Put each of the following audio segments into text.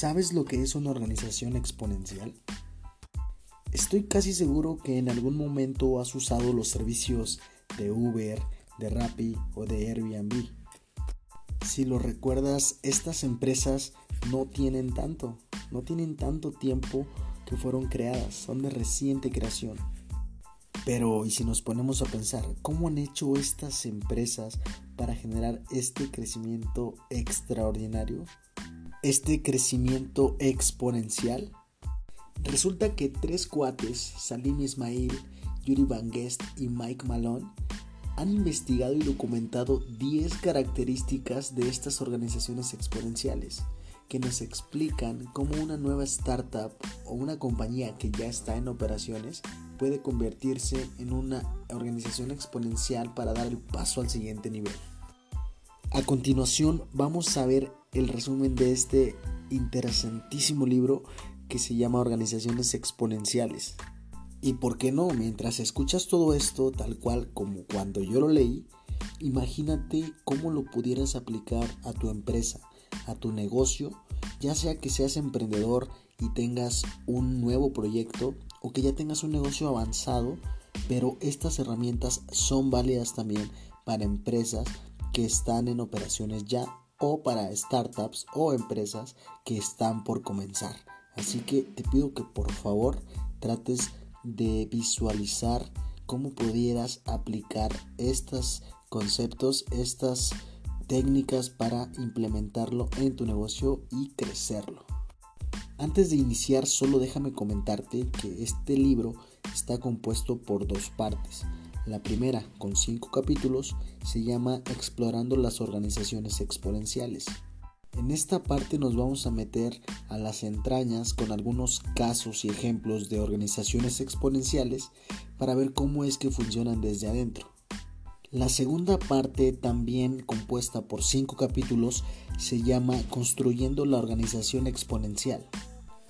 ¿Sabes lo que es una organización exponencial? Estoy casi seguro que en algún momento has usado los servicios de Uber, de Rappi o de Airbnb. Si lo recuerdas, estas empresas no tienen tanto, no tienen tanto tiempo que fueron creadas, son de reciente creación. Pero, ¿y si nos ponemos a pensar, cómo han hecho estas empresas para generar este crecimiento extraordinario? Este crecimiento exponencial. Resulta que tres cuates, Salim Ismail, Yuri Van Guest y Mike Malone, han investigado y documentado 10 características de estas organizaciones exponenciales que nos explican cómo una nueva startup o una compañía que ya está en operaciones puede convertirse en una organización exponencial para dar el paso al siguiente nivel. A continuación vamos a ver el resumen de este interesantísimo libro que se llama Organizaciones Exponenciales. Y por qué no, mientras escuchas todo esto tal cual como cuando yo lo leí, imagínate cómo lo pudieras aplicar a tu empresa, a tu negocio, ya sea que seas emprendedor y tengas un nuevo proyecto o que ya tengas un negocio avanzado, pero estas herramientas son válidas también para empresas que están en operaciones ya o para startups o empresas que están por comenzar. Así que te pido que por favor trates de visualizar cómo pudieras aplicar estos conceptos, estas técnicas para implementarlo en tu negocio y crecerlo. Antes de iniciar, solo déjame comentarte que este libro está compuesto por dos partes. La primera, con cinco capítulos, se llama Explorando las organizaciones exponenciales. En esta parte nos vamos a meter a las entrañas con algunos casos y ejemplos de organizaciones exponenciales para ver cómo es que funcionan desde adentro. La segunda parte, también compuesta por cinco capítulos, se llama Construyendo la organización exponencial.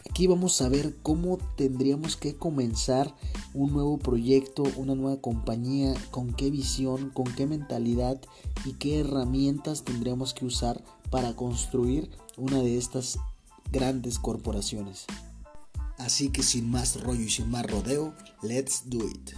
Aquí vamos a ver cómo tendríamos que comenzar un nuevo proyecto, una nueva compañía, con qué visión, con qué mentalidad y qué herramientas tendríamos que usar para construir una de estas grandes corporaciones. Así que sin más rollo y sin más rodeo, let's do it.